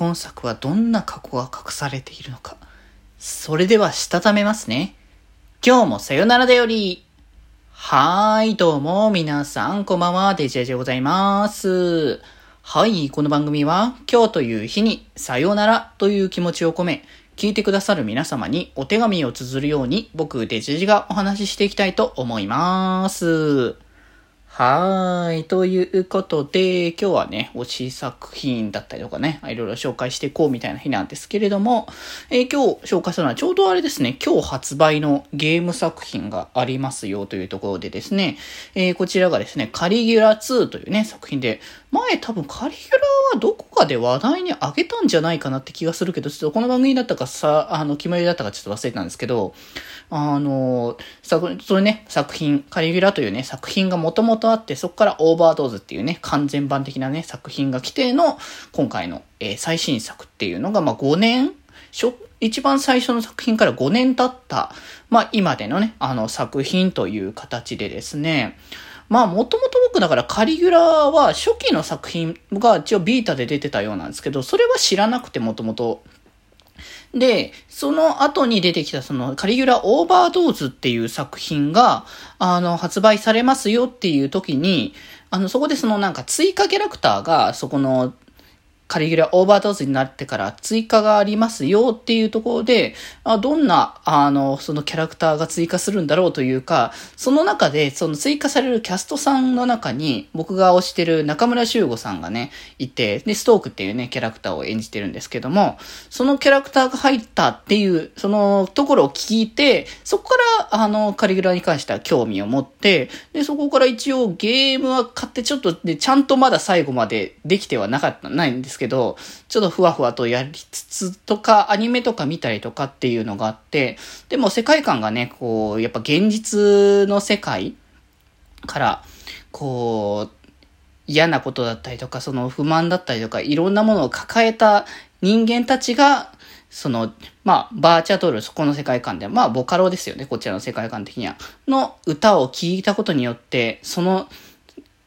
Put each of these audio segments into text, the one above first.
今作はどんな過去が隠されているのか。それでは、したためますね。今日もさよならだより。はーい、どうも、皆さん、こんばんは、デジェジでございます。はい、この番組は、今日という日に、さよならという気持ちを込め、聞いてくださる皆様にお手紙を綴るように、僕、デジェジがお話ししていきたいと思います。はーい。ということで、今日はね、推し作品だったりとかね、いろいろ紹介していこうみたいな日なんですけれども、えー、今日紹介するのはちょうどあれですね、今日発売のゲーム作品がありますよというところでですね、えー、こちらがですね、カリギュラ2というね、作品で、前多分カリギュラはどこかで話題にあげたんじゃないかなって気がするけど、ちょっとこの番組だったかさ、あの、決まりだったかちょっと忘れたんですけど、あの、作、それね、作品、カリギュラというね、作品がもともとあって、そこからオーバードーズっていうね、完全版的なね、作品が来ての、今回の、えー、最新作っていうのが、まあ、5年、一番最初の作品から5年経った、まあ、今でのね、あの、作品という形でですね、まあ、もともとだからカリギュラは初期の作品が一応ビータで出てたようなんですけど、それは知らなくてもともと。で、その後に出てきたそのカリギュラオーバードーズっていう作品が、あの、発売されますよっていう時に、あの、そこでそのなんか追加キャラクターが、そこのカリギュラオーバードーズになってから追加がありますよっていうところで、あどんな、あの、そのキャラクターが追加するんだろうというか、その中で、その追加されるキャストさんの中に、僕が推してる中村修吾さんがね、いて、で、ストークっていうね、キャラクターを演じてるんですけども、そのキャラクターが入ったっていう、そのところを聞いて、そこから、あの、カリギュラに関しては興味を持って、で、そこから一応ゲームは買ってちょっとね、ちゃんとまだ最後までできてはなかった、ないんですけど、ちょっとふわふわとやりつつとか、アニメとか見たりとかっていうのがあって、でも世界観がね、こう、やっぱ現実の世界から、こう、嫌なことだったりとか、その不満だったりとか、いろんなものを抱えた人間たちが、その、まあ、バーチャドール、そこの世界観で、まあ、ボカロですよね、こちらの世界観的には。の歌を聴いたことによって、その、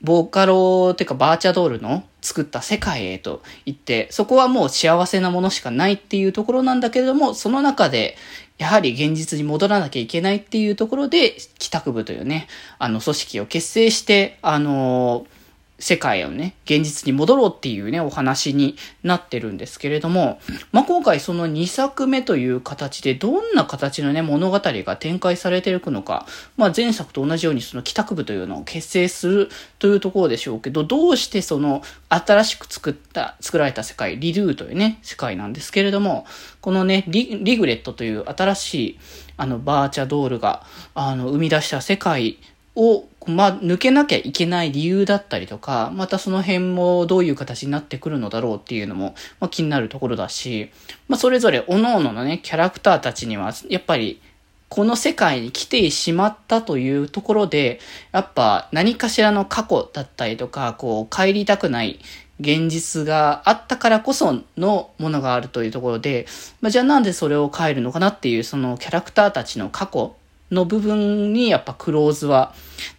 ボーカロっていうかバーチャドールの作った世界へと行って、そこはもう幸せなものしかないっていうところなんだけれども、その中で、やはり現実に戻らなきゃいけないっていうところで、帰宅部というね、あの組織を結成して、あのー世界をね、現実に戻ろうっていうね、お話になってるんですけれども、まあ、今回その2作目という形でどんな形のね、物語が展開されていくのか、まあ、前作と同じようにその帰宅部というのを結成するというところでしょうけど、どうしてその新しく作った、作られた世界、リルーというね、世界なんですけれども、このね、リリグレットという新しいあのバーチャドールがあの生み出した世界を、まあ、抜けなきゃいけない理由だったりとか、またその辺もどういう形になってくるのだろうっていうのも、まあ、気になるところだし、まあ、それぞれ各々のね、キャラクターたちには、やっぱり、この世界に来てしまったというところで、やっぱ何かしらの過去だったりとか、こう、帰りたくない現実があったからこそのものがあるというところで、まあ、じゃあなんでそれを変えるのかなっていう、そのキャラクターたちの過去の部分にやっぱクローズは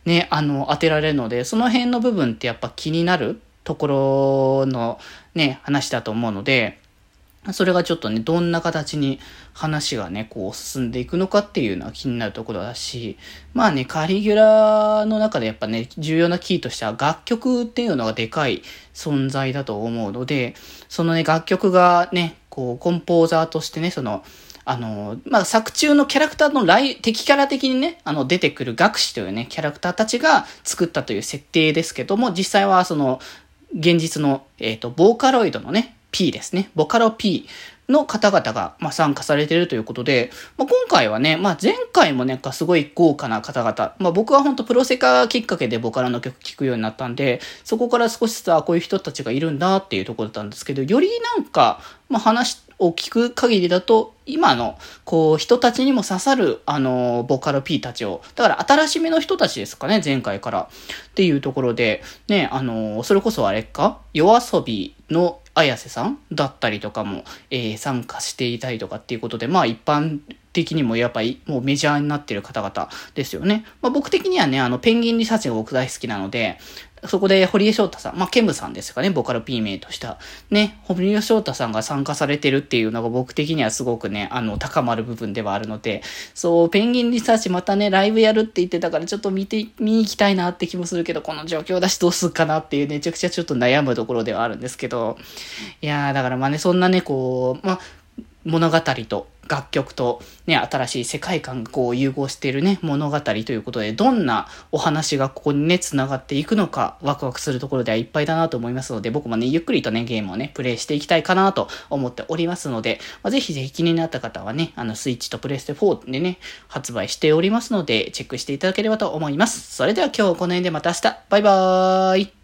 ね、あの、当てられるので、その辺の部分ってやっぱ気になるところのね、話だと思うので、それがちょっとね、どんな形に話がね、こう進んでいくのかっていうのは気になるところだし、まあね、カリギュラの中でやっぱね、重要なキーとしては楽曲っていうのがでかい存在だと思うので、そのね、楽曲がね、こう、コンポーザーとしてね、その、あの、まあ、作中のキャラクターの来、敵キャラ的にね、あの、出てくる学士というね、キャラクターたちが作ったという設定ですけども、実際はその、現実の、えっ、ー、と、ボーカロイドのね、P ですね。ボカロ P の方々が、まあ、参加されているということで、まあ、今回はね、まあ、前回もね、すごい豪華な方々、まあ、僕は本当プロセカきっかけでボカロの曲聴くようになったんで、そこから少しずつ、あ、こういう人たちがいるんだっていうところだったんですけど、よりなんか、まあ、話を聞く限りだと、今の、こう、人たちにも刺さる、あの、ボカロ P たちを、だから新しめの人たちですかね、前回から。っていうところで、ね、あの、それこそあれか、夜遊びの綾瀬さんだったりとかも、えー、参加していたりとかっていうことで、まあ一般的にもやっぱりもうメジャーになってる方々ですよね。まあ僕的にはね、あの、ペンギンリサーチが僕大好きなので、そこで堀江翔太さん、まあ、ケムさんですかね、ボカロ P 名とした。ね、堀江翔太さんが参加されてるっていうのが僕的にはすごくね、あの、高まる部分ではあるので、そう、ペンギンリサーチまたね、ライブやるって言ってたからちょっと見て、見に行きたいなって気もするけど、この状況だしどうするかなっていうめちゃくちゃちょっと悩むところではあるんですけど、いやー、だからまあね、そんなね、こう、まあ、物語と楽曲とね、新しい世界観がこう融合しているね、物語ということで、どんなお話がここにね、繋がっていくのか、ワクワクするところではいっぱいだなと思いますので、僕もね、ゆっくりとね、ゲームをね、プレイしていきたいかなと思っておりますので、まあ、ぜひぜひ気になった方はね、あの、スイッチとプレステ4でね、発売しておりますので、チェックしていただければと思います。それでは今日この辺でまた明日、バイバーイ